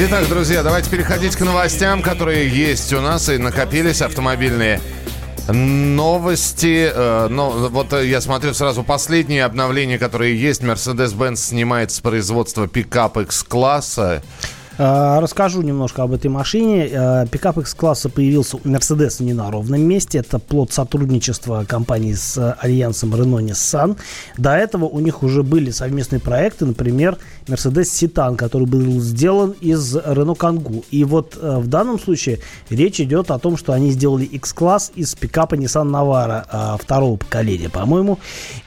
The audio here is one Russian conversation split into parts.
Итак, друзья, давайте переходить к новостям, которые есть у нас и накопились автомобильные новости. Э, но, вот я смотрю сразу последние обновления, которые есть. Mercedes-Benz снимает с производства пикап X-класса. Э, расскажу немножко об этой машине. Э, пикап X-класса появился у Mercedes не на ровном месте. Это плод сотрудничества компании с альянсом Renault-Nissan. До этого у них уже были совместные проекты, например, Mercedes Citan, который был сделан из Renault Kangoo. И вот э, в данном случае речь идет о том, что они сделали X-класс из пикапа Nissan Navara второго поколения, по-моему.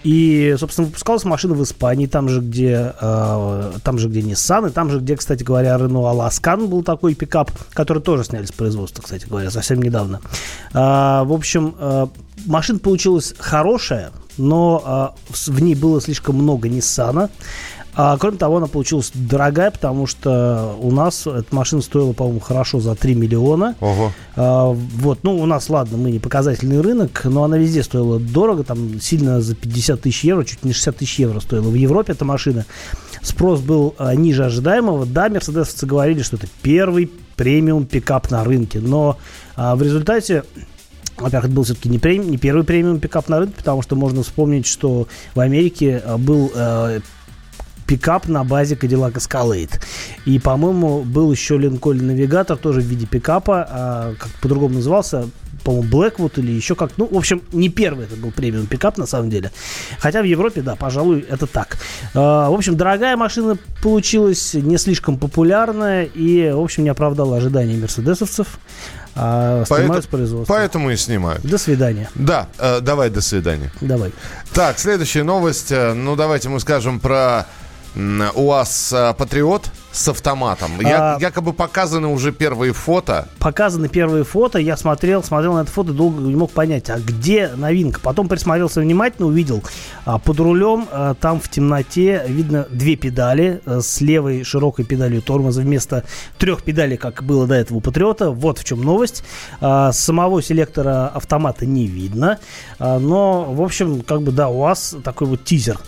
И, собственно, выпускалась машина в Испании, там же, где, там же, где Nissan, и там же, где, кстати говоря, Renault ну, Аласкан был такой пикап, который тоже сняли с производства, кстати говоря, совсем недавно. А, в общем, а, машина получилась хорошая, но а, в ней было слишком много Ниссана. А, кроме того, она получилась дорогая, потому что у нас эта машина стоила, по-моему, хорошо за 3 миллиона. Ого. А, вот, ну, у нас, ладно, мы не показательный рынок, но она везде стоила дорого, там сильно за 50 тысяч евро, чуть не 60 тысяч евро стоила. В Европе эта машина спрос был а, ниже ожидаемого. Да, мерседесовцы говорили, что это первый премиум пикап на рынке, но а, в результате во-первых, это был все-таки не, прем... не первый премиум пикап на рынке, потому что можно вспомнить, что в Америке а, был э, пикап на базе Cadillac Escalade. И, по-моему, был еще Lincoln Navigator, тоже в виде пикапа, а, как по-другому назывался, по-моему, Blackwood или еще как. Ну, в общем, не первый это был премиум пикап на самом деле. Хотя в Европе, да, пожалуй, это так. А, в общем, дорогая машина получилась, не слишком популярная и, в общем, не оправдала ожидания мерседесовцев. А, снимают поэтому, с Поэтому и снимают. До свидания. Да, э, давай до свидания. Давай. Так, следующая новость. Э, ну, давайте мы скажем про УАЗ э, Патриот с автоматом. Я, а, якобы показаны уже первые фото. Показаны первые фото. Я смотрел, смотрел на это фото, долго не мог понять, а где новинка. Потом присмотрелся внимательно, увидел а, под рулем, а, там в темноте видно две педали а, с левой широкой педалью тормоза вместо трех педалей, как было до этого у Патриота. Вот в чем новость. А, самого селектора автомата не видно. А, но, в общем, как бы да, у вас такой вот тизер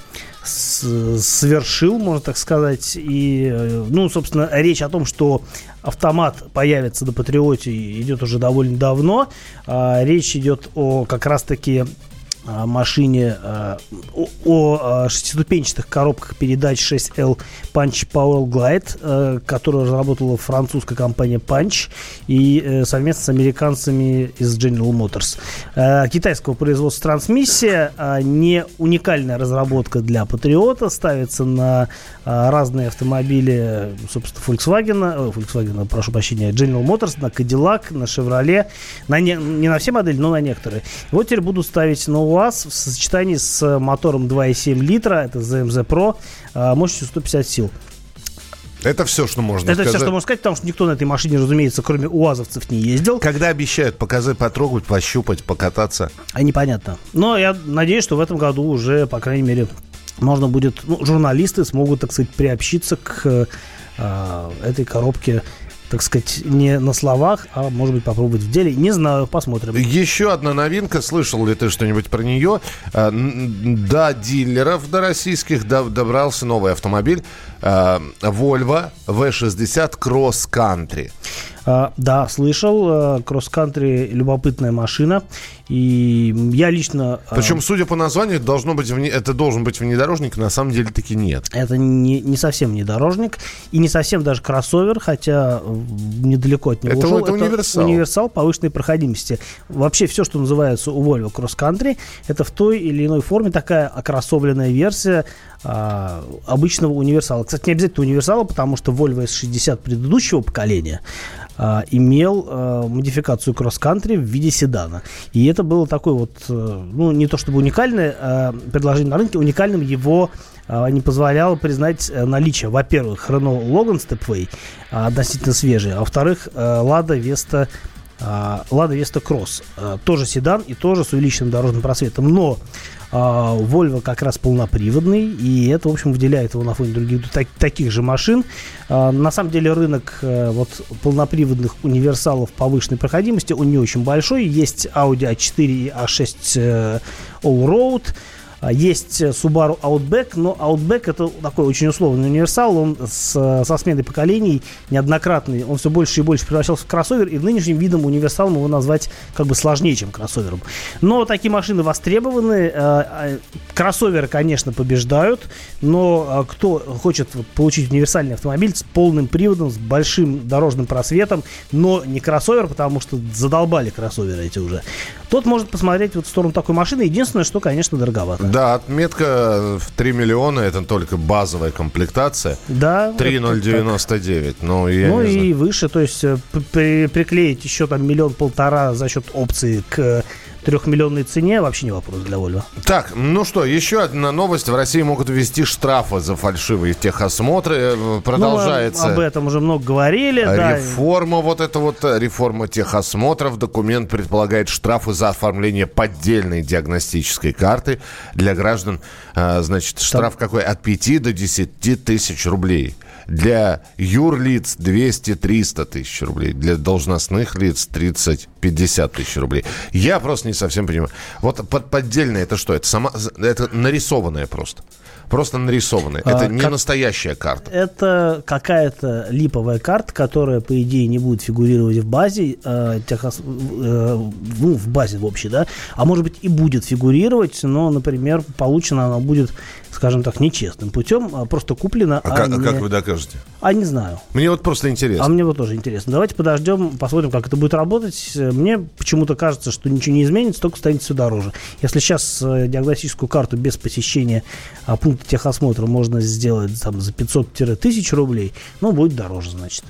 совершил, можно так сказать. И, э, ну, собственно, речь о том, что автомат появится на Патриоте, идет уже довольно давно. А, речь идет о как раз-таки машине, о, о шестиступенчатых коробках передач 6L Punch Power Glide, которую разработала французская компания Punch и э, совместно с американцами из General Motors. Китайского производства трансмиссия, не уникальная разработка для Патриота, ставится на разные автомобили, собственно, Volkswagen, Volkswagen, прошу прощения, General Motors, на Cadillac, на Chevrolet, на не, не на все модели, но на некоторые. И вот теперь буду ставить на УАЗ в сочетании с мотором 2,7 литра, это ZMZ Pro, мощностью 150 сил. Это все, что можно Это сказать. все, что можно сказать, потому что никто на этой машине, разумеется, кроме УАЗовцев не ездил. Когда обещают показать, потрогать, пощупать, покататься? А непонятно. Но я надеюсь, что в этом году уже, по крайней мере, можно будет, ну, журналисты смогут, так сказать, приобщиться к э, этой коробке так сказать, не на словах, а может быть попробовать в деле. Не знаю, посмотрим. Еще одна новинка. Слышал ли ты что-нибудь про нее? Э, до дилеров, до российских добрался новый автомобиль э, Volvo V60 Cross Country. А, да, слышал. Кросс-кантри любопытная машина. И я лично... А, Причем, судя по названию, должно быть, это должен быть внедорожник, на самом деле таки нет. Это не, не совсем внедорожник и не совсем даже кроссовер, хотя недалеко от него это, ушел. Это универсал. универсал повышенной проходимости. Вообще все, что называется у Volvo Cross Country, это в той или иной форме такая окроссовленная версия а, обычного универсала. Кстати, не обязательно универсала, потому что Volvo S60 предыдущего поколения а, имел а, модификацию кросс-кантри в виде седана. И это было такое вот, а, ну, не то чтобы уникальное а, предложение на рынке, уникальным его а, не позволяло признать э, наличие, во-первых, Renault Logan Stepway, а, относительно свежий, а во-вторых, Lada Vesta Lada Vesta Cross, тоже седан и тоже с увеличенным дорожным просветом, но а, Volvo как раз полноприводный, и это, в общем, выделяет его на фоне других так, таких же машин. А, на самом деле рынок э, вот полноприводных универсалов повышенной проходимости, он не очень большой. Есть Audi A4 и A6 Allroad. А, есть Subaru Outback, но Outback это такой очень условный универсал, он с, со сменой поколений неоднократный, он все больше и больше превращался в кроссовер, и нынешним видом универсалом его назвать как бы сложнее, чем кроссовером. Но такие машины востребованы, а, кроссоверы, конечно, побеждают, но кто хочет получить универсальный автомобиль с полным приводом, с большим дорожным просветом, но не кроссовер, потому что задолбали кроссоверы эти уже, тот может посмотреть вот в сторону такой машины. Единственное, что, конечно, дороговато. Да, отметка в 3 миллиона, это только базовая комплектация. Да. 3,099. Ну, я ну и выше, то есть э, при, приклеить еще там миллион-полтора за счет опции к трехмиллионной цене вообще не вопрос для Volvo. Так, ну что, еще одна новость. В России могут ввести штрафы за фальшивые техосмотры. Э, продолжается. Ну, об этом уже много говорили. Реформа, да. вот эта вот э, реформа техосмотров. Документ предполагает штрафы за оформление поддельной диагностической карты для граждан. Э, значит, штраф Там... какой? От 5 до 10 тысяч рублей. Для юрлиц 200-300 тысяч рублей. Для должностных лиц 30-50 тысяч рублей. Я просто не совсем понимаю. Вот под, поддельное это что? Это, сама, это нарисованное просто. Просто нарисованная. Это а, не как... настоящая карта. Это какая-то липовая карта, которая, по идее, не будет фигурировать в базе, э, техос... э, ну, в базе в общей, да, а может быть и будет фигурировать, но, например, получена она будет скажем так, нечестным путем, а просто куплена. А, а, как, не... как вы докажете? А не знаю. Мне вот просто интересно. А мне вот тоже интересно. Давайте подождем, посмотрим, как это будет работать. Мне почему-то кажется, что ничего не изменится, только станет все дороже. Если сейчас э, диагностическую карту без посещения а, пункта техосмотра можно сделать там, за 500-1000 рублей, ну, будет дороже, значит.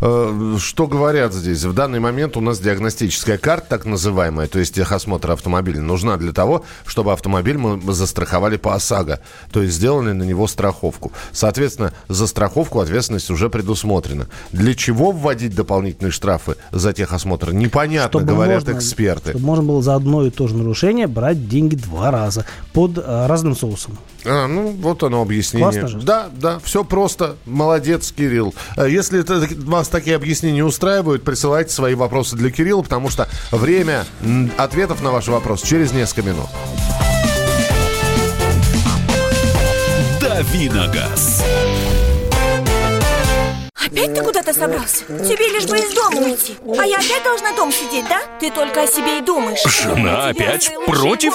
Э, что говорят здесь? В данный момент у нас диагностическая карта, так называемая, то есть техосмотр автомобиля, нужна для того, чтобы автомобиль мы застраховали по ОСАГО, то есть сделали на него страховку. Соответственно, за страховку ответственность уже предусмотрена. Для чего вводить дополнительные штрафы за техосмотр? Непонятно, чтобы говорят можно, эксперты. Чтобы можно было за одно и то же нарушение брать деньги два раза под э, разным соусом. А, ну, вот оно объяснение. Классно же. Да, да, все просто. Молодец, Кирилл. Э, если это, вас такие объяснения устраивают, присылайте свои вопросы для Кирилла, потому что время ответов на ваши вопросы через несколько минут. Давиногаз. Опять ты куда-то собрался? Тебе лишь бы из дома уйти А я опять должна дома сидеть, да? Ты только о себе и думаешь Жена опять против?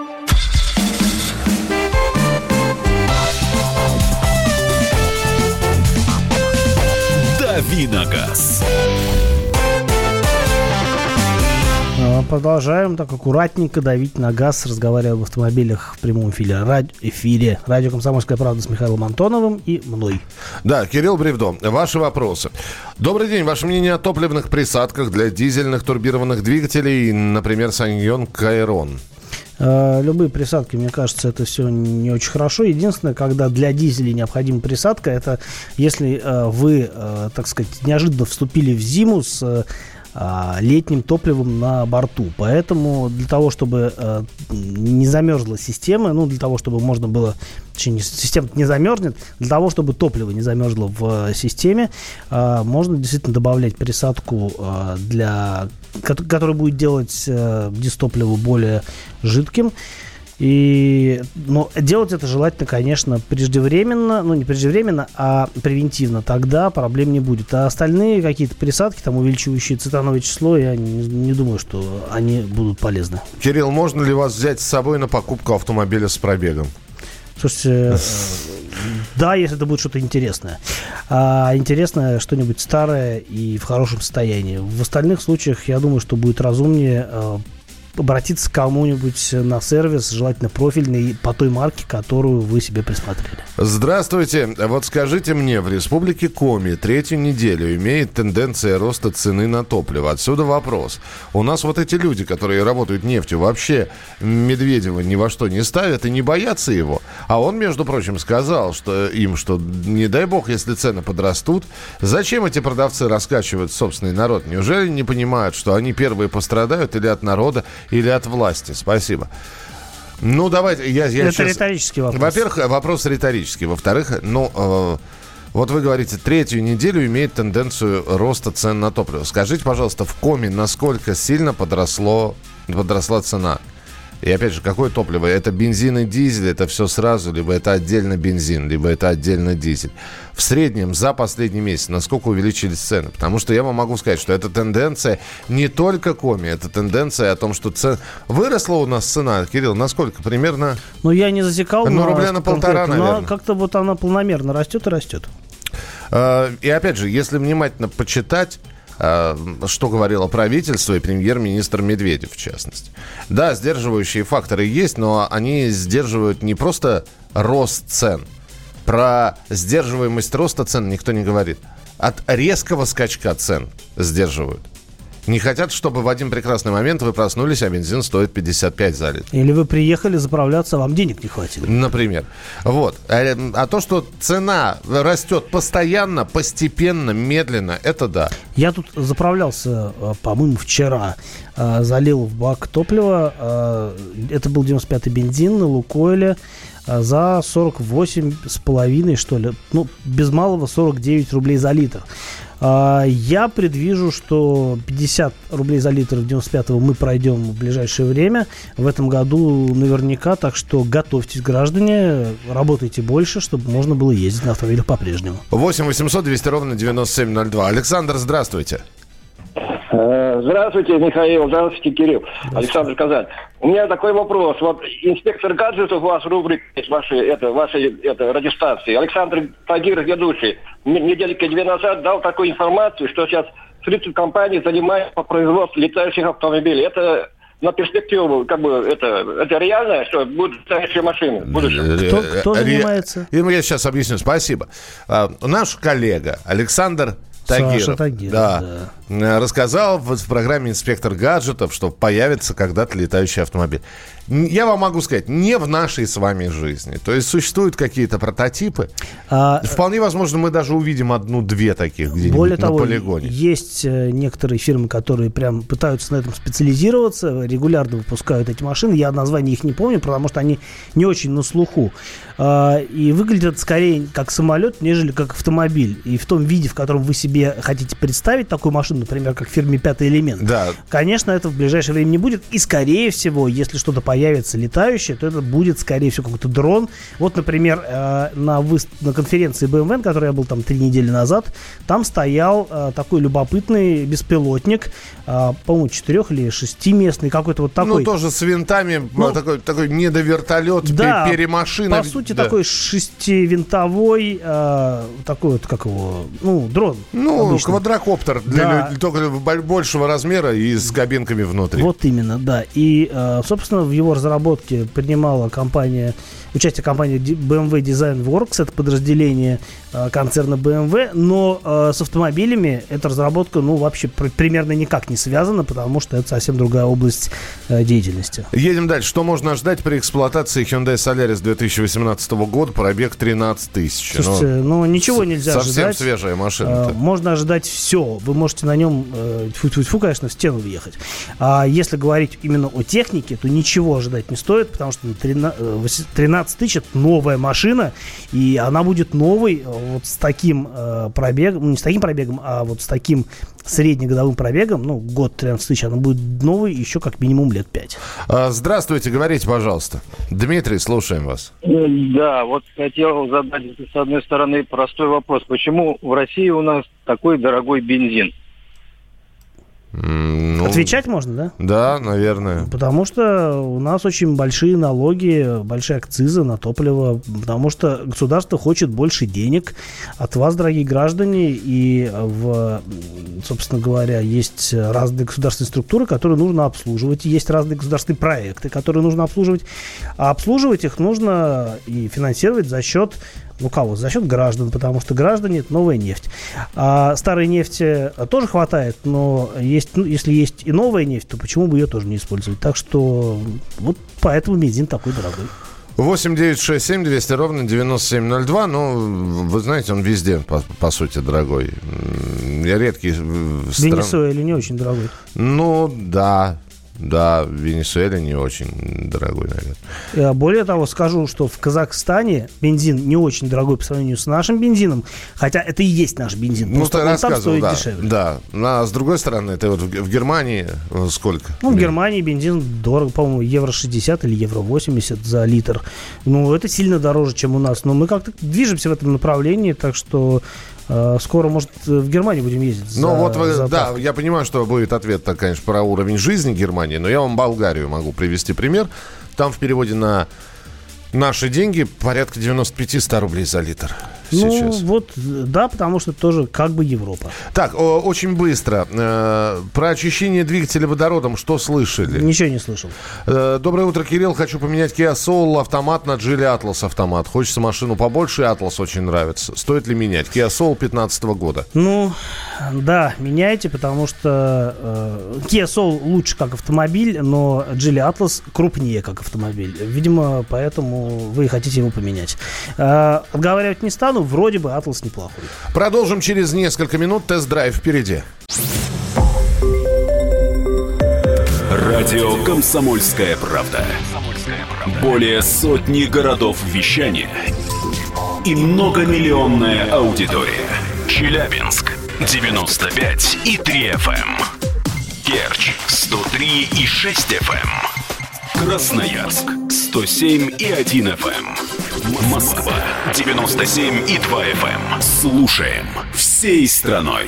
Давиногаз. А, продолжаем так аккуратненько давить на газ, разговаривая об автомобилях в прямом эфире, ради, эфире. Радио «Комсомольская правда» с Михаилом Антоновым и мной. Да, Кирилл Бревдо, ваши вопросы. Добрый день. Ваше мнение о топливных присадках для дизельных турбированных двигателей, например, Саньон Кайрон? Э, любые присадки, мне кажется, это все не очень хорошо. Единственное, когда для дизеля необходима присадка, это если э, вы, э, так сказать, неожиданно вступили в зиму с летним топливом на борту. Поэтому для того, чтобы э, не замерзла система, ну, для того, чтобы можно было, точнее, система не замерзнет, для того, чтобы топливо не замерзло в э, системе, можно действительно добавлять присадку для, которая будет делать дистопливо более жидким. И, но делать это желательно, конечно, преждевременно, ну не преждевременно, а превентивно. Тогда проблем не будет. А остальные какие-то присадки, там увеличивающие цитановое число, я не, не думаю, что они будут полезны. Кирилл, можно ли вас взять с собой на покупку автомобиля с пробегом? Слушайте, э, да, если это будет что-то интересное. А интересное что-нибудь старое и в хорошем состоянии. В остальных случаях, я думаю, что будет разумнее э, обратиться к кому-нибудь на сервис, желательно профильный, по той марке, которую вы себе присмотрели. Здравствуйте. Вот скажите мне, в Республике Коми третью неделю имеет тенденция роста цены на топливо. Отсюда вопрос. У нас вот эти люди, которые работают нефтью, вообще Медведева ни во что не ставят и не боятся его. А он, между прочим, сказал что им, что не дай бог, если цены подрастут, зачем эти продавцы раскачивают собственный народ? Неужели не понимают, что они первые пострадают или от народа, или от власти? Спасибо. Ну, давайте, я, я Это сейчас... риторический вопрос. Во-первых, вопрос риторический. Во-вторых, ну, э, вот вы говорите, третью неделю имеет тенденцию роста цен на топливо. Скажите, пожалуйста, в коме насколько сильно подросло, подросла цена? И опять же, какое топливо? Это бензин и дизель, это все сразу, либо это отдельно бензин, либо это отдельно дизель. В среднем за последний месяц насколько увеличились цены? Потому что я вам могу сказать, что это тенденция не только коми, это тенденция о том, что цен... выросла у нас цена, Кирилл, насколько? Примерно... Ну, я не засекал. Ну, рубля на полтора, конкретно, но наверное. как-то вот она планомерно растет и растет. Э, И опять же, если внимательно почитать, что говорило правительство и премьер-министр Медведев, в частности. Да, сдерживающие факторы есть, но они сдерживают не просто рост цен. Про сдерживаемость роста цен никто не говорит. От резкого скачка цен сдерживают. Не хотят, чтобы в один прекрасный момент вы проснулись, а бензин стоит 55 за литр. Или вы приехали заправляться, а вам денег не хватило. Например. Вот. А, а то, что цена растет постоянно, постепенно, медленно, это да. Я тут заправлялся, э, по-моему, вчера. Э, Залил в бак топлива. э, Это был 95-й бензин на Лукойле э, за 48 с половиной, что ли. Ну, без малого 49 рублей за литр. А, Я предвижу, что 50 рублей за литр в 95-го мы пройдем в ближайшее время. В этом году наверняка, так что готовьтесь, граждане, работайте больше, чтобы можно было ездить на автомобилях по-прежнему. 8 800 200 ровно 9702. Александр, здравствуйте. Э, Здравствуйте, Михаил. Здравствуйте, Кирилл. Александр Казань. У меня такой вопрос. Вот инспектор гаджетов у вас в рубрике есть вашей, это, вашей это, радиостанции. Александр Тагиров, ведущий, недельки две назад дал такую информацию, что сейчас 30 компаний занимаются по производству летающих автомобилей. Это на перспективу, как бы, это, это реально, что будут летающие машины в будущем? Кто- кто Ре- занимается? И Я сейчас объясню. Спасибо. А, Наш коллега Александр Тагиров, Саша Тагиров, да, э, рассказал в, в программе «Инспектор гаджетов», что появится когда-то летающий автомобиль. Я вам могу сказать, не в нашей с вами жизни. То есть существуют какие-то прототипы. А, Вполне возможно, мы даже увидим одну-две таких где-нибудь Более на того, полигоне. есть э, некоторые фирмы, которые прям пытаются на этом специализироваться, регулярно выпускают эти машины. Я название их не помню, потому что они не очень на слуху. А, И выглядит это скорее как самолет, нежели как автомобиль. И в том виде, в котором вы себе хотите представить такую машину, например, как в фирме «Пятый элемент», Да. Конечно, это в ближайшее время не будет. И, скорее всего, если что-то появится летающее, то это будет, скорее всего, какой-то дрон. Вот, например, э, на, выс- на конференции BMW, на которой я был там три недели назад, там стоял э, такой любопытный беспилотник, э, по-моему, четырех или шестиместный, какой-то вот такой. Ну, тоже с винтами, Ну, такой, такой недовертолет, Да, пе- перемашина. По сути, Да. такой шестивинтовой, э, такой вот, как его, ну, дрон. Ну, обычный. квадрокоптер, для Да. лю- только бо- большего размера и с кабинками внутри. Вот именно, да. И, э, собственно, в его разработке принимала компания, участие компании BMW Design Works, это подразделение э, концерна BMW, но э, с автомобилями эта разработка, ну, вообще пр- примерно никак не связана, потому что это совсем другая область э, деятельности. Едем дальше. Что можно ждать при эксплуатации Hyundai Solaris 2018 года? Пробег 13 тысяч. Слушайте, ну, ничего с- нельзя Совсем ожидать. свежая Э, машина. Можно ожидать все. Вы можете на нем, тьфу-тьфу-тьфу, конечно, в стену въехать. А если говорить именно о технике, то ничего ожидать не стоит, потому что 13, э, 8 13 тысяч это новая машина, и она будет новой э, вот с таким э, пробегом, ну, не с таким пробегом, а вот с таким среднегодовым пробегом, ну, год 13 тысяч, она будет новой еще как минимум лет 5. А, Здравствуйте, говорите, пожалуйста. Дмитрий, слушаем вас. Э, Да, вот хотел задать с одной стороны простой вопрос. Почему в России у нас такой дорогой бензин? Ну, Отвечать можно, да? Да, наверное. Потому что у нас очень большие налоги, большие акцизы на топливо, потому что государство хочет больше денег от вас, дорогие граждане, и в, собственно говоря, есть разные государственные структуры, которые нужно обслуживать, есть разные государственные проекты, которые нужно обслуживать, а обслуживать их нужно и финансировать за счет ну кого? За счет граждан, потому что граждане это новая нефть. А старой нефти тоже хватает, но есть, ну, если есть и новая нефть, то почему бы ее тоже не использовать? Так что вот поэтому бензин такой дорогой. 8 9 6 7 200 ровно 9702. Ну, вы знаете, он везде, по, по сути, дорогой. Я редкий... В Венесуэле не очень дорогой. Ну, да. Да, в Венесуэле не очень дорогой, наверное. Более того, скажу, что в Казахстане бензин не очень дорогой по сравнению с нашим бензином, хотя это и есть наш бензин. Ну, ты рассказывал, да, дешевле. Да, а с другой стороны, это вот в, Германии э, сколько? Ну, в Германии бензин дорого, по-моему, евро 60 или евро 80 за литр. Ну, это сильно дороже, чем у нас. Но мы как-то движемся в этом направлении, так что Э, скоро, может, в Германию будем ездить. Ну, вот вы, за да, я понимаю, что будет ответ, так, конечно, про уровень жизни Германии, но я вам Болгарию могу привести пример. Там в переводе на наши деньги порядка 95-100 рублей за литр сейчас. Ну, вот, да, потому что тоже как бы Европа. Так, о, очень быстро. Э, про очищение двигателя водородом что слышали? Ничего не слышал. Э, доброе утро, Кирилл. Хочу поменять Kia Soul автомат на Geely Atlas автомат. Хочется машину побольше, Atlas очень нравится. Стоит ли менять? Kia Soul 15 года. Ну, да, меняйте, потому что э, Kia Soul лучше как автомобиль, но Geely Atlas крупнее как автомобиль. Видимо, поэтому вы хотите его поменять. Э, отговаривать не стану, ну, вроде бы Атлас неплохой. Продолжим через несколько минут. Тест-драйв впереди. Радио «Комсомольская правда». Более сотни городов вещания и многомиллионная аудитория. Челябинск 95 и 3 FM. Керчь 103 и 6 FM. Эм. Красноярск 107 и 1 FM. Москва 97 и 2 FM. Эм. Слушаем всей страной.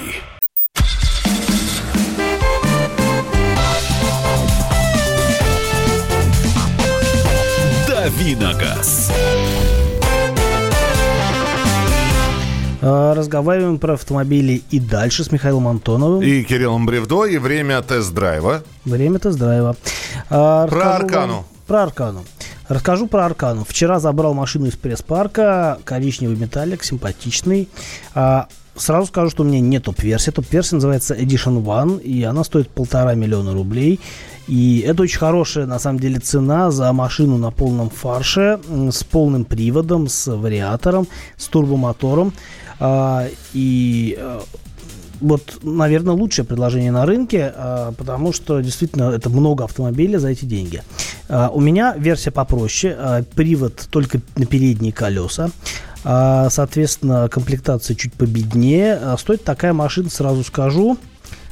Давиногаз. А, разговариваем про автомобили и дальше с Михаилом Антоновым. И Кириллом Бревдо. И время тест-драйва. Время тест-драйва. А, про Аркану. Вам, про Аркану. Расскажу про Аркану. Вчера забрал машину из пресс-парка, коричневый металлик, симпатичный. А, сразу скажу, что у меня не топ-версия. Топ-версия называется Edition One, и она стоит полтора миллиона рублей. И это очень хорошая, на самом деле, цена за машину на полном фарше, с полным приводом, с вариатором, с турбомотором. А, и э, вот, наверное, лучшее предложение на рынке, а, потому что действительно это много автомобилей за эти деньги. А, у меня версия попроще, а, привод только на передние колеса. Соответственно, комплектация чуть победнее. Стоит такая машина, сразу скажу,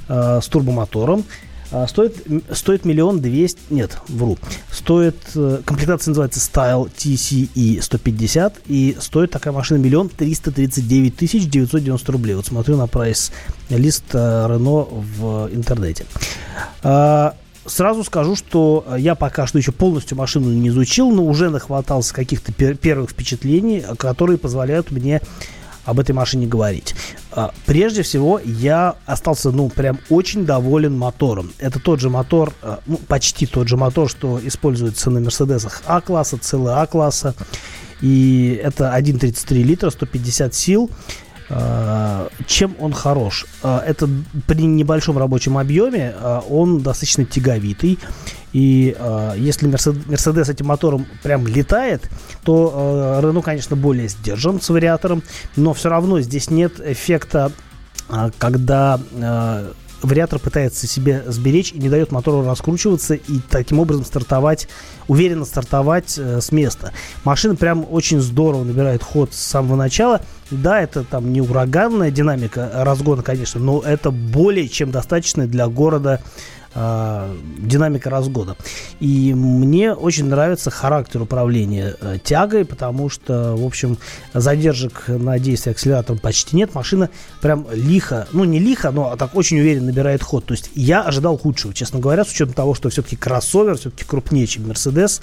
с турбомотором. А, стоит, стоит миллион двести... Нет, вру. Стоит... Э, комплектация называется Style TCE 150. И стоит такая машина миллион триста тридцать девять тысяч девятьсот девяносто рублей. Вот смотрю на прайс-лист Рено в интернете. А, сразу скажу, что я пока что еще полностью машину не изучил, но уже нахватался каких-то пер- первых впечатлений, которые позволяют мне об этой машине говорить. А, прежде всего, я остался, ну, прям очень доволен мотором. Это тот же мотор, а, ну, почти тот же мотор, что используется на Мерседесах А-класса, целый А-класса. И это 1,33 литра, 150 сил. А, чем он хорош? Это при небольшом рабочем объеме он достаточно тяговитый. И э, если Мерседес этим мотором прям летает, то э, Рено, конечно, более сдержан с вариатором, но все равно здесь нет эффекта, э, когда э, вариатор пытается себе сберечь и не дает мотору раскручиваться и таким образом стартовать, уверенно стартовать э, с места. Машина прям очень здорово набирает ход с самого начала. Да, это там не ураганная динамика разгона, конечно, но это более чем достаточно для города э, динамика разгода. И мне очень нравится характер управления э, тягой, потому что, в общем, задержек на действие акселератором почти нет. Машина прям лихо, ну не лихо, но так очень уверенно набирает ход. То есть я ожидал худшего, честно говоря, с учетом того, что все-таки кроссовер все-таки крупнее, чем Мерседес.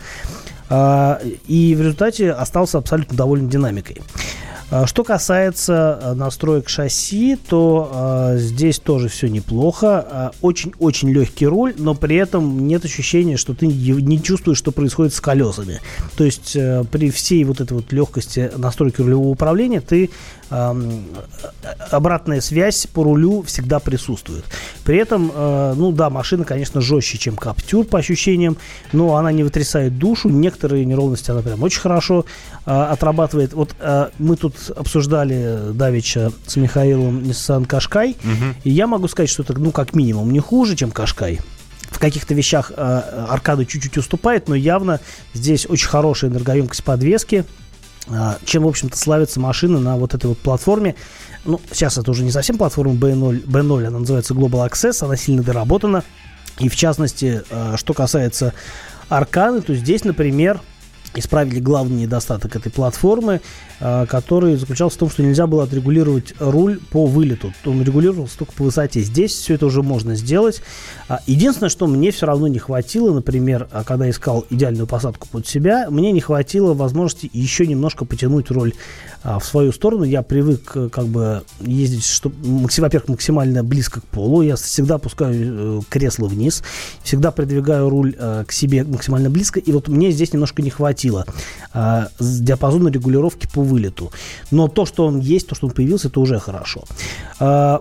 Э, и в результате остался абсолютно доволен динамикой. А, что касается а, настроек шасси, то э, здесь тоже все неплохо. Очень-очень легкий руль, но при этом нет ощущения, что ты не чувствуешь, что происходит с колесами. То есть э, при всей вот этой вот легкости настройки рулевого управления ты обратная связь по рулю всегда присутствует. При этом, э, ну да, машина, конечно, жестче, чем Каптюр по ощущениям, но она не вытрясает душу. Некоторые неровности она прям очень хорошо э, отрабатывает. Вот э, мы тут обсуждали Давича с Михаилом Nissan Кашкай, угу. и я могу сказать, что это, ну, как минимум, не хуже, чем Кашкай в каких-то вещах э, аркада чуть-чуть уступает, но явно здесь очень хорошая энергоемкость подвески. А, чем, в общем-то, славится машина на вот этой вот платформе. Ну, сейчас это уже не совсем платформа B0, B0 она называется Global Access, она сильно доработана. И в частности, а, что касается Арканы, то здесь, например, исправили главный недостаток этой платформы, а, который заключался в том, что нельзя было отрегулировать руль по вылету. Он регулировался только по высоте. Здесь все это уже можно сделать. А, единственное, что мне все равно не хватило, например, а, когда искал идеальную посадку под себя, мне не хватило возможности еще немножко потянуть руль в свою сторону. Я привык э, как бы ездить, что, во-первых, максимально близко к полу. Я всегда опускаю э, кресло вниз, всегда придвигаю руль э, к себе максимально близко. И вот мне здесь немножко не хватило диапазона регулировки по вылету. Но то, что он есть, то, что он появился, это уже хорошо. А,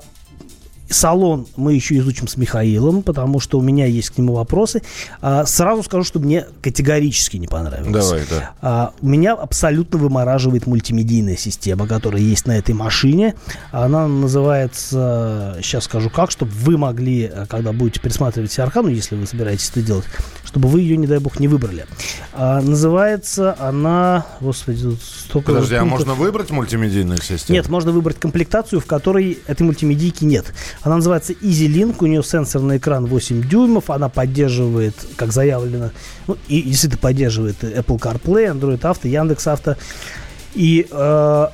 Салон мы еще изучим с Михаилом, потому что у меня есть к нему вопросы. А, сразу скажу, что мне категорически не понравилось. Давай, да. А, меня абсолютно вымораживает мультимедийная система, которая есть на этой машине. Она называется, сейчас скажу как, чтобы вы могли, когда будете пересматривать Архану, если вы собираетесь это делать, чтобы вы ее, не дай бог, не выбрали. А, называется она... Господи, тут столько... Подожди, а можно выбрать мультимедийную систему? Нет, можно выбрать комплектацию, в которой этой мультимедийки нет. Она называется EasyLink, у нее сенсорный экран 8 дюймов, она поддерживает, как заявлено, ну, и действительно поддерживает Apple CarPlay, Android Auto, Яндекс Авто. И э,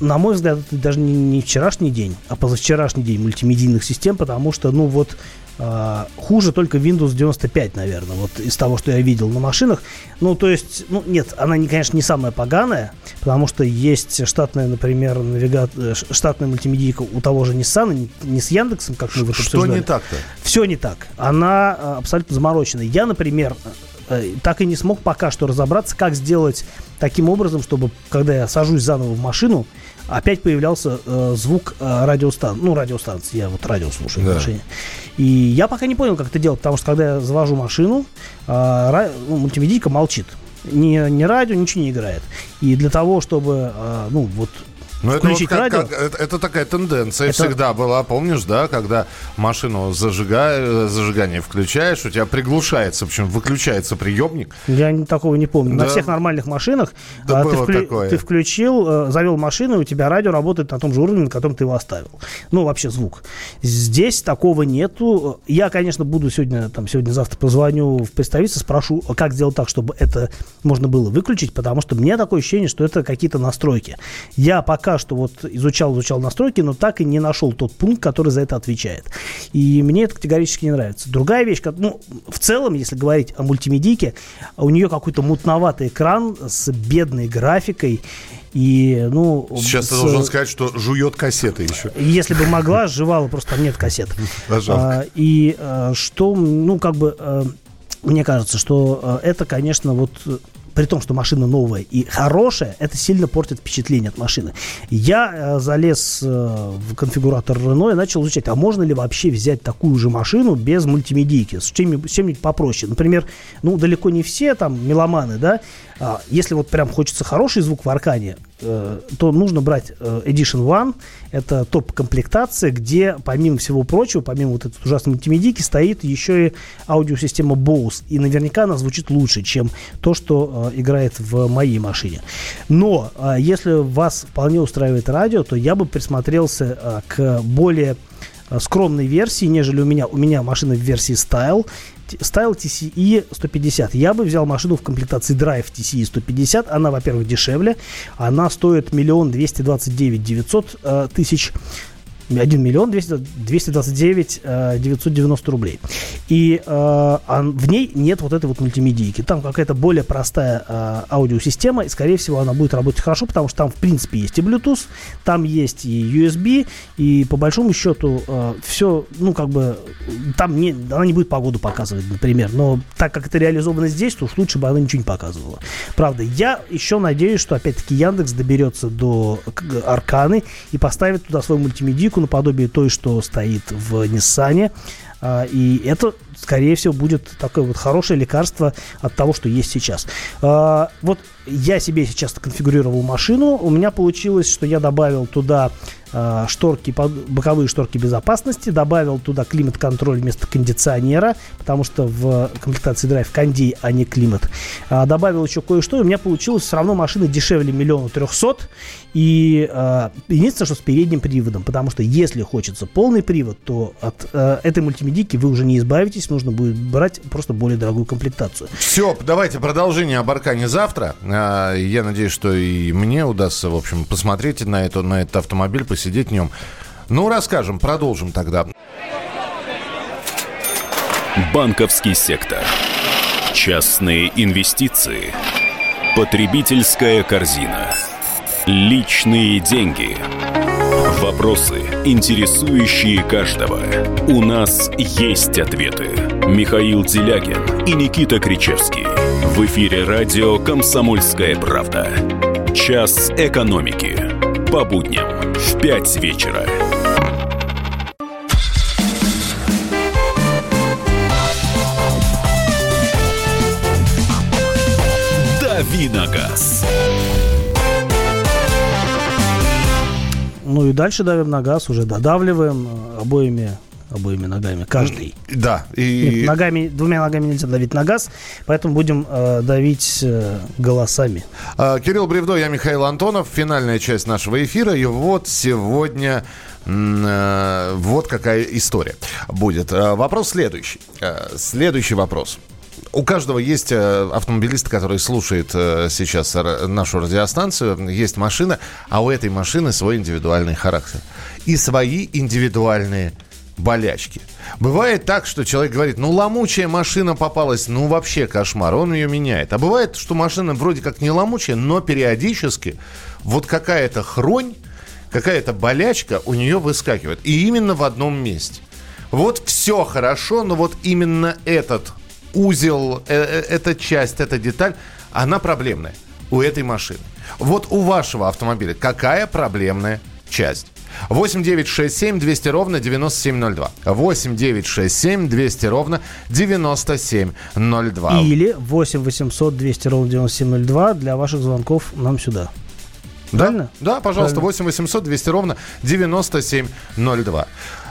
на мой взгляд, это даже не, не вчерашний день, а позавчерашний день мультимедийных систем, потому что, ну вот, хуже только Windows 95, наверное, вот из того, что я видел на машинах. Ну, то есть, ну, нет, она, не, конечно, не самая поганая, потому что есть штатная, например, навигат... Э, штатная мультимедийка у того же Nissan, не, не с Яндексом, как мы вот Что не так-то? Все не так. Она uh, абсолютно заморочена. Я, например, uh, так и не смог пока что разобраться, как сделать таким образом, чтобы, когда я сажусь заново в машину, опять появлялся э, звук э, радиостан, ну, радиостанции, я вот радио слушаю да. в машине. И я пока не понял, как это делать, потому что когда я завожу машину, э, ра, ну, мультимедийка молчит. Ни, ни радио, ничего не играет. И для того, чтобы, э, ну, вот но ну, включить это вот как, радио. Как, это, такая тенденция это... всегда была, помнишь, да, когда машину зажига... зажигание включаешь, у тебя приглушается, причем выключается приемник. Я такого не помню. Да. На всех нормальных машинах да а, ты, вклю... такое. ты включил, э, завел машину, и у тебя радио работает на том же уровне, на котором ты его оставил. Ну, вообще звук. Здесь такого нету. Я, конечно, буду сегодня, там, сегодня-завтра позвоню в представительство, спрошу, как сделать так, чтобы это можно было выключить, потому что мне такое ощущение, что это какие-то настройки. Я пока что вот изучал, изучал настройки, но так и не нашел тот пункт, который за это отвечает. И мне это категорически не нравится. Другая вещь, ну, в целом, если говорить о мультимедийке, у нее какой-то мутноватый экран с бедной графикой. И, ну, Сейчас с... ты должен сказать, что жует кассеты еще. Если бы могла, сживала, просто там нет кассет. А, и а, что, ну, как бы, а, мне кажется, что а, это, конечно, вот при том, что машина новая и хорошая, это сильно портит впечатление от машины. Я э, залез э, в конфигуратор Renault и начал изучать, а можно ли вообще взять такую же машину без мультимедийки, с чем-нибудь, чем попроще. Например, ну, далеко не все там меломаны, да, а, если вот прям хочется хороший звук в Аркане, э, то нужно брать э, Edition One. Это топ-комплектация, где, помимо всего прочего, помимо вот этой ужасной мультимедийки, стоит еще и аудиосистема Bose. И наверняка она звучит лучше, чем то, что э, играет в моей машине. Но если вас вполне устраивает радио, то я бы присмотрелся к более скромной версии, нежели у меня. У меня машина в версии Style. Style TCE 150. Я бы взял машину в комплектации Drive TCE 150. Она, во-первых, дешевле. Она стоит миллион двести двадцать девять девятьсот э, тысяч 1 миллион 200, 229 э, 990 рублей. И э, в ней нет вот этой вот мультимедийки. Там какая-то более простая э, аудиосистема, и, скорее всего, она будет работать хорошо, потому что там, в принципе, есть и Bluetooth, там есть и USB, и, по большому счету, э, все, ну, как бы, там не, она не будет погоду показывать, например, но так как это реализовано здесь, то уж лучше бы она ничего не показывала. Правда, я еще надеюсь, что, опять-таки, Яндекс доберется до Арканы и поставит туда свою мультимедийку, мультимедийку наподобие той, что стоит в Ниссане. А, и это, скорее всего, будет такое вот хорошее лекарство от того, что есть сейчас. А, вот я себе сейчас конфигурировал машину. У меня получилось, что я добавил туда э, шторки, боковые шторки безопасности, добавил туда климат-контроль вместо кондиционера, потому что в комплектации драйв кондей, а не климат. А, добавил еще кое-что, и у меня получилось все равно машина дешевле миллиона трехсот. И э, единственное, что с передним приводом, потому что если хочется полный привод, то от э, этой мультимедийки вы уже не избавитесь, нужно будет брать просто более дорогую комплектацию. Все, давайте продолжение об Аркане завтра. А, я надеюсь, что и мне удастся, в общем, посмотреть на, это, на этот автомобиль, посидеть в нем. Ну, расскажем, продолжим тогда. Банковский сектор. Частные инвестиции. Потребительская корзина. Личные деньги. Вопросы, интересующие каждого. У нас есть ответы. Михаил Делягин и Никита Кричевский. В эфире радио «Комсомольская правда». Час экономики. По будням в 5 вечера. Давиногаз. Ну и дальше давим на газ, уже додавливаем э, обоими обоими ногами, каждый. Да. И... Нет, ногами, двумя ногами нельзя давить на газ, поэтому будем э, давить э, голосами. А, Кирилл Бревдо, я Михаил Антонов. Финальная часть нашего эфира. И вот сегодня э, вот какая история будет. Э, вопрос следующий. Э, следующий вопрос. У каждого есть э, автомобилист, который слушает э, сейчас нашу радиостанцию, есть машина, а у этой машины свой индивидуальный характер. И свои индивидуальные болячки. Бывает так, что человек говорит, ну ломучая машина попалась, ну вообще кошмар, он ее меняет. А бывает, что машина вроде как не ломучая, но периодически вот какая-то хронь, какая-то болячка у нее выскакивает. И именно в одном месте. Вот все хорошо, но вот именно этот узел, э -э эта часть, эта деталь, она проблемная у этой машины. Вот у вашего автомобиля какая проблемная часть? 8 9 6 7 200 ровно 9702. 8 9 6 7 200 ровно 9702. Или 8 800 200 ровно 9702 для ваших звонков нам сюда. Да, Правильно? Да, пожалуйста, Правильно. 8 800 200 ровно 9702.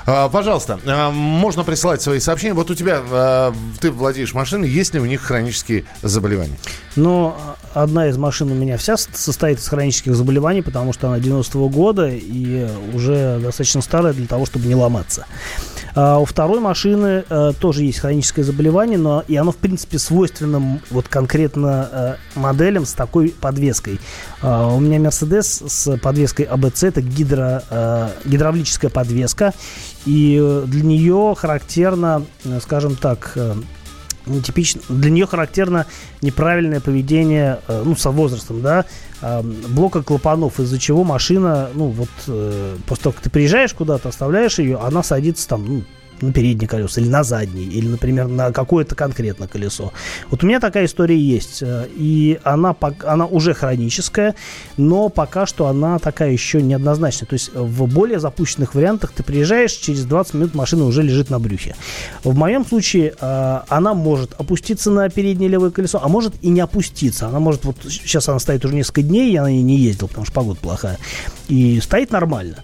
А, пожалуйста, а, можно присылать свои сообщения. Вот у тебя, а, ты владеешь машиной, есть ли у них хронические заболевания? Ну, одна из машин у меня вся состоит из хронических заболеваний, потому что она 90-го года и уже достаточно старая для того, чтобы не ломаться. А у второй машины а, тоже есть хроническое заболевание, но и оно, в принципе, свойственно вот конкретно а, моделям с такой подвеской. А, у меня Mercedes с подвеской ABC, это гидро, а, гидравлическая подвеска, и для нее характерно, скажем так, нетипично, для нее характерно неправильное поведение, э, ну, со возрастом, да, блока клапанов, из-за чего машина, ну, вот, э, после того, как ты приезжаешь куда-то, оставляешь ее, она садится там, ну, на переднее колесо, или на заднее, или, например, на какое-то конкретно колесо. Вот у меня такая история есть, э, и она, она уже хроническая, но пока что она такая еще неоднозначная. То есть в более запущенных вариантах ты приезжаешь, через 20 минут машина уже лежит на брюхе. В моем случае э, она может опуститься на переднее левое колесо, а может и не опуститься. Она может, вот сейчас она стоит уже несколько дней, я на ней не ездил, потому что погода плохая, и стоит нормально.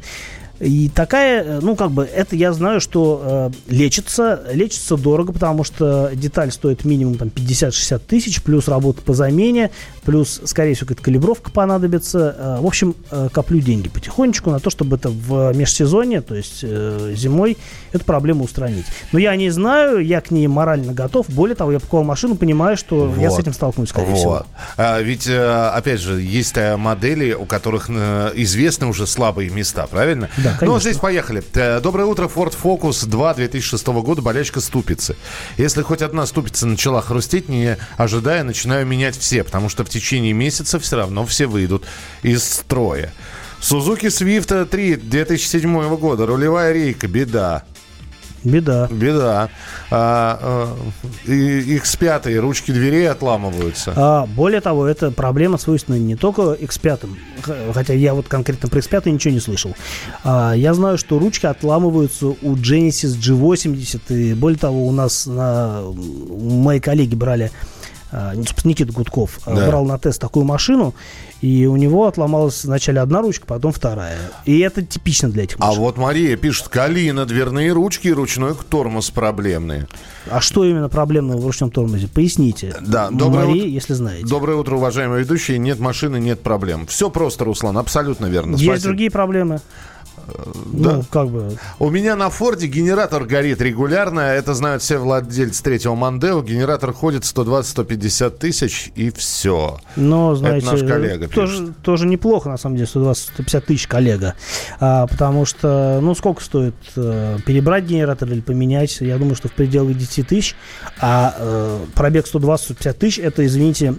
И такая, ну, как бы, это я знаю, что э, лечится, лечится дорого, потому что деталь стоит минимум там 50-60 тысяч, плюс работа по замене, плюс, скорее всего, какая-то калибровка понадобится. Э, в общем, э, коплю деньги потихонечку на то, чтобы это в межсезонье, то есть э, зимой, эту проблему устранить. Но я не знаю, я к ней морально готов. Более того, я покупал машину, понимаю, что вот. я с этим столкнусь, скорее вот. всего. А, ведь, э, опять же, есть модели, у которых э, известны уже слабые места, правильно? Да. Да, Ну, здесь поехали. Э, доброе утро, Ford Focus 2 2006 года, болячка ступицы. Если хоть одна ступица начала хрустеть, не ожидая, начинаю менять все, потому что в течение месяца все равно все выйдут из строя. Suzuki Swift 3 2007 года, рулевая рейка, беда. Беда. Беда. А, а, X5, ручки дверей отламываются. А, более того, это проблема свойственна не только X5, хотя я вот конкретно про X5 ничего не слышал. А, я знаю, что ручки отламываются у Genesis G80, и более того, у нас на, мои коллеги брали а, Никита Гудков а, да. брал на тест такую машину, и у него отломалась вначале одна ручка, потом вторая. И это типично для этих а машин. А вот Мария пишет, Калина, дверные ручки и ручной тормоз проблемные. А что именно проблемное в ручном тормозе? Поясните. Да, доброе Мария, ут... если знаете. Доброе утро, уважаемые ведущие. Нет машины, нет проблем. Все просто, Руслан, абсолютно верно. Есть Спасибо. другие проблемы. Да. Ну, как бы. У меня на Форде генератор горит регулярно. Это знают все владельцы третьего Мандео. Генератор ходит 120-150 тысяч и все. Но, знаете, Это наш коллега тоже, пишет. тоже неплохо, на самом деле, 120-150 тысяч коллега. А, потому что, ну, сколько стоит э, перебрать генератор или поменять? Я думаю, что в пределах 10 тысяч. А э, пробег 120-150 тысяч, это, извините,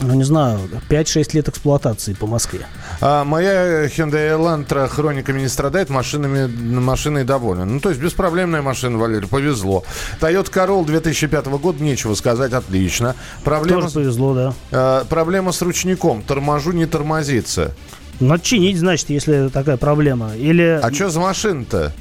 ну, не знаю, 5-6 лет эксплуатации по Москве. А моя Hyundai Elantra хрониками не страдает, машинами, машиной доволен. Ну, то есть беспроблемная машина, Валерий, повезло. Toyota Corolla 2005 года, нечего сказать, отлично. Проблема, Тоже повезло, да. А, проблема с ручником, торможу, не тормозится. Надо чинить, значит, если такая проблема. Или... А что за машина-то?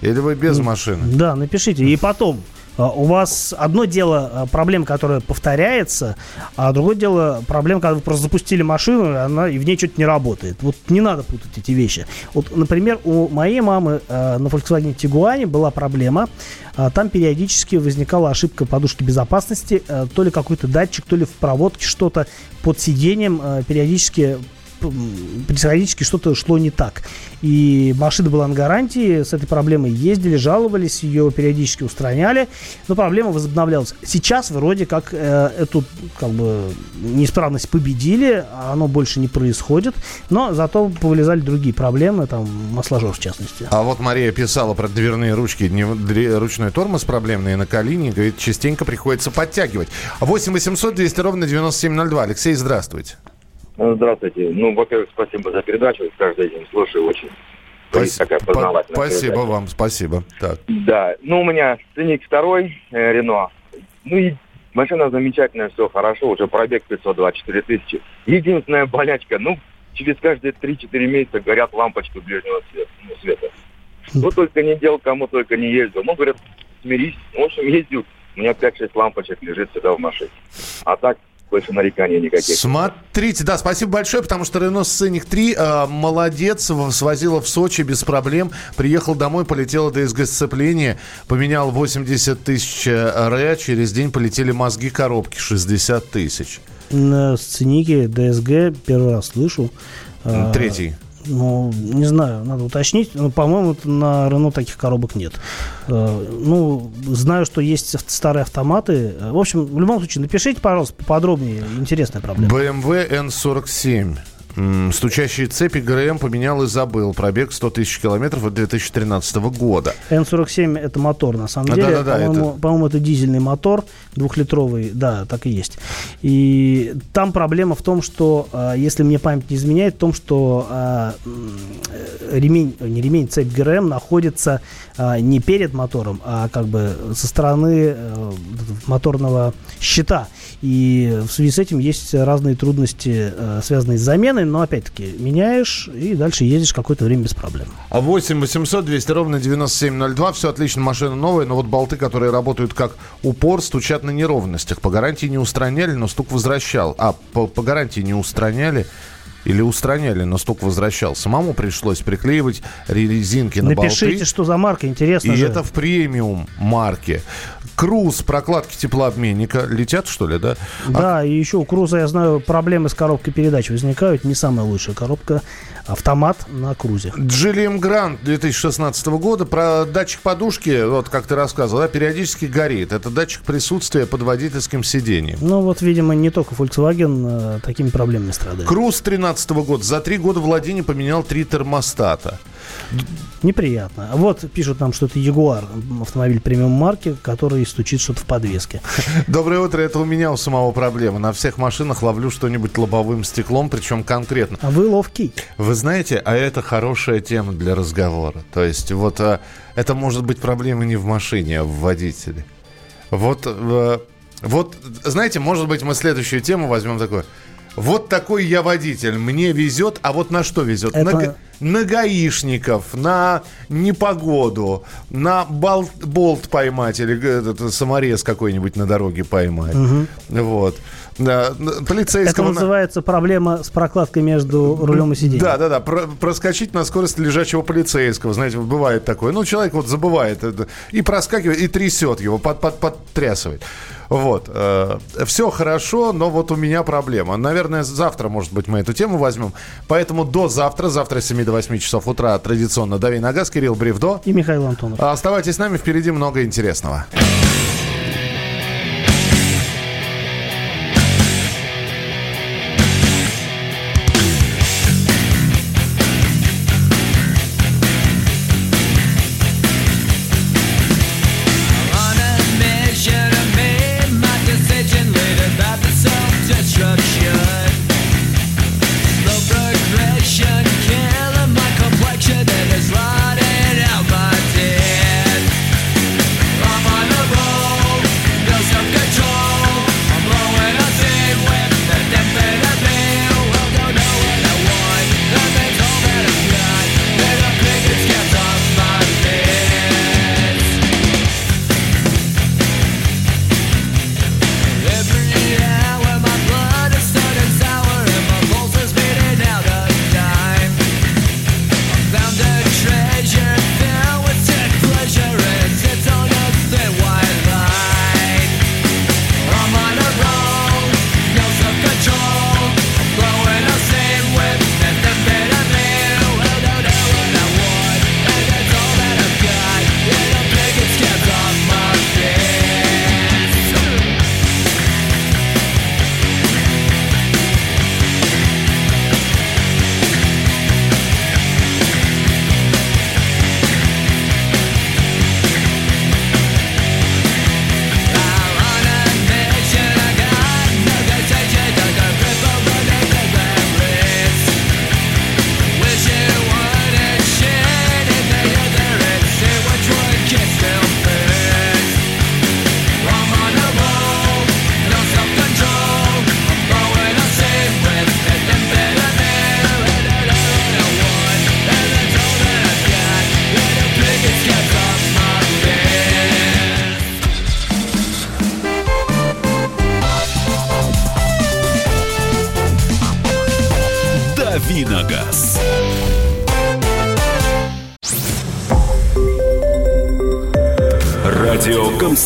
Или вы без машины? Да, напишите. И потом, у вас одно дело а, проблема, которая повторяется, а другое дело проблема, когда вы просто запустили машину, и, она, и в ней что-то не работает. Вот не надо путать эти вещи. Вот, например, у моей мамы э, на Volkswagen Tiguan была проблема. Там периодически возникала ошибка подушки безопасности. То ли какой-то датчик, то ли в проводке что-то под сиденьем периодически периодически что-то шло не так. И машина была на гарантии, с этой проблемой ездили, жаловались, ее периодически устраняли, но проблема возобновлялась. Сейчас вроде как э, эту как бы неисправность победили, а оно больше не происходит, но зато повылезали другие проблемы, там масложор в частности. А вот Мария писала про дверные ручки, ручной тормоз проблемный на колени, говорит, частенько приходится подтягивать. 8 800 200 ровно 9702. Алексей, здравствуйте. Ну, здравствуйте. Ну, во-первых, спасибо за передачу. Каждый день слушаю очень. Спасибо, такая познавательная спасибо передача. вам, спасибо. Так. Да, ну, у меня ценник второй, э, Рено. Ну, и машина замечательная, все хорошо, уже пробег 524 тысячи. Единственная болячка, ну, через каждые 3-4 месяца горят лампочки ближнего света. Ну, света. Что только не делал, кому только не ездил. Ну, говорят, смирись. В общем, ездил. У меня 5-6 лампочек лежит всегда в машине. А так, больше нареканий никаких. Смотрите, да, спасибо большое, потому что Рено Сценик 3 э, молодец, свозила в Сочи без проблем, приехал домой, полетела ДСГ сцепление, поменял 80 тысяч РЭ, через день полетели мозги коробки 60 тысяч. На сценике ДСГ первый раз слышу. А, Третий. Ну, не знаю, надо уточнить. Но, по-моему, на Рено таких коробок нет. Э, ну, знаю, что есть старые автоматы. В общем, в любом случае, напишите, пожалуйста, поподробнее. Интересная проблема. BMW N47. Стучащие цепи ГРМ поменял и забыл. Пробег 100 тысяч километров от 2013 года. Н-47 это мотор, на самом деле. Да, да, да, по-моему, это... по-моему, это дизельный мотор, двухлитровый. Да, так и есть. И там проблема в том, что, а, если мне память не изменяет, в том, что а, ремень, не ремень, цепь ГРМ находится а, не перед мотором, а как бы со стороны э, моторного щита. И в связи с этим есть разные трудности, э, связанные с заменой, но опять-таки меняешь и дальше ездишь какое-то время без проблем. А 8 800 200 ровно 9702, все отлично, машина новая, но вот болты, которые работают как упор, стучат на неровностях. По гарантии не устраняли, но стук возвращал. А, по, по гарантии не устраняли. или устраняли, но стук возвращал. Самому пришлось приклеивать резинки на Напишите, болты. что за марка, интересно И же. это в премиум марке. Круз, прокладки теплообменника. Летят, что ли, да? А Да, и еще у Круза, я знаю, проблемы с коробкой передач возникают. Не самая лучшая коробка. Автомат на Крузе. Джиллиан Грант 2016 года про датчик подушки, вот как ты рассказывал, да, периодически горит. Это датчик присутствия под водительским сиденьем. Ну вот, видимо, не только Volkswagen э, такими проблемами страдает. Круз 13 года. За три года владения поменял три термостата. Неприятно. Вот пишут нам, что это Ягуар, автомобиль премиум марки, который стучит что-то в подвеске. Доброе утро, это у меня у самого проблема. На всех машинах ловлю что-нибудь лобовым стеклом, причем конкретно. А вы ловкий. Вы знаете, а это хорошая тема для разговора. То есть вот а, это может быть проблема не в машине, а в водителе. Вот, э, вот, знаете, может быть, мы следующую тему возьмем такое. Вот такой я водитель, мне везет, а вот на что везет? Это- На, на гаишников, на непогоду, на болт, болт поймать или этот, саморез какой-нибудь на дороге поймать. Вот. Да, Это полицейского... на- называется проблема с прокладкой между рулем и сиденьем. да, да, да. Про- проскочить на скорость лежачего полицейского. Знаете, бывает такое. Ну, человек вот забывает это, и проскакивает, и трясет его, под, под, подтрясывает. Вот. все хорошо, но вот у меня проблема. Наверное, завтра, может быть, мы эту тему возьмем. Поэтому до завтра, завтра с 7 до 8 часов утра традиционно Дави на газ, Кирилл Бревдо. И Михаил Антонов. Оставайтесь с нами, впереди много интересного.